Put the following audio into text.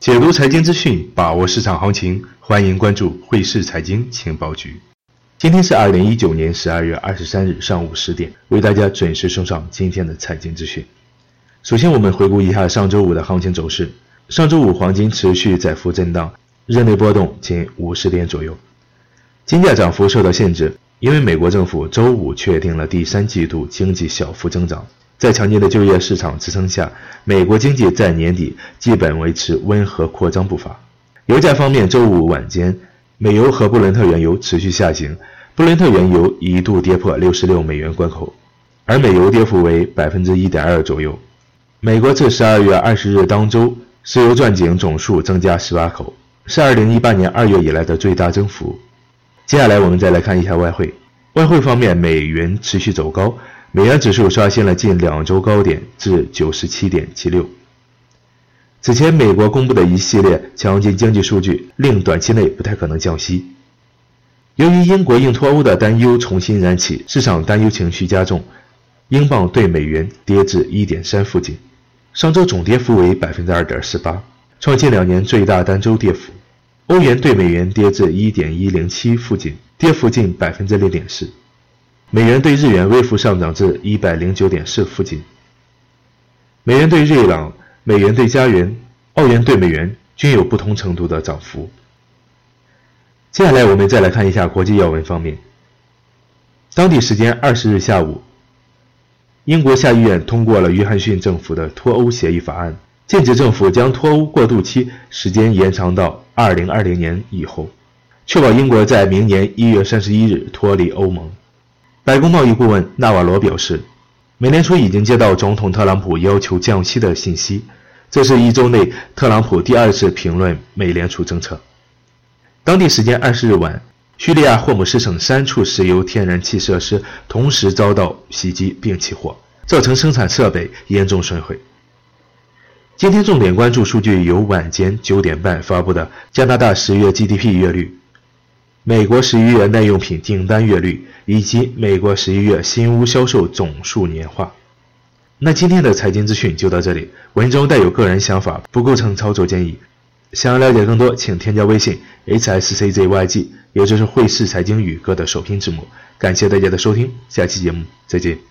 解读财经资讯，把握市场行情，欢迎关注汇市财经情报局。今天是二零一九年十二月二十三日上午十点，为大家准时送上今天的财经资讯。首先，我们回顾一下上周五的行情走势。上周五，黄金持续窄幅震荡，日内波动仅五十点左右。金价涨幅受到限制，因为美国政府周五确定了第三季度经济小幅增长。在强劲的就业市场支撑下，美国经济在年底基本维持温和扩张步伐。油价方面，周五晚间，美油和布伦特原油持续下行，布伦特原油一度跌破六十六美元关口，而美油跌幅为百分之一点二左右。美国自十二月二十日当周石油钻井总数增加十八口，是二零一八年二月以来的最大增幅。接下来我们再来看一下外汇，外汇方面，美元持续走高。美元指数刷新了近两周高点至九十七点七六。此前，美国公布的一系列强劲经济数据令短期内不太可能降息。由于英国硬脱欧的担忧重新燃起，市场担忧情绪加重，英镑对美元跌至一点三附近。上周总跌幅为百分之二点四八，创近两年最大单周跌幅。欧元对美元跌至一点一零七附近，跌幅近百分之零点四。美元对日元微幅上涨至一百零九点四附近。美元对瑞郎、美元对加元、澳元对美元均有不同程度的涨幅。接下来我们再来看一下国际要闻方面。当地时间二十日下午，英国下议院通过了约翰逊政府的脱欧协议法案，禁止政府将脱欧过渡期时间延长到二零二零年以后，确保英国在明年一月三十一日脱离欧盟。白宫贸易顾问纳瓦罗表示，美联储已经接到总统特朗普要求降息的信息，这是一周内特朗普第二次评论美联储政策。当地时间二十日晚，叙利亚霍姆斯省三处石油天然气设施同时遭到袭击并起火，造成生产设备严重损毁。今天重点关注数据有晚间九点半发布的加拿大十月 GDP 月率。美国十一月耐用品订单月率以及美国十一月新屋销售总数年化。那今天的财经资讯就到这里，文中带有个人想法，不构成操作建议。想要了解更多，请添加微信 hsczyg，也就是汇市财经宇哥的首拼字母。感谢大家的收听，下期节目再见。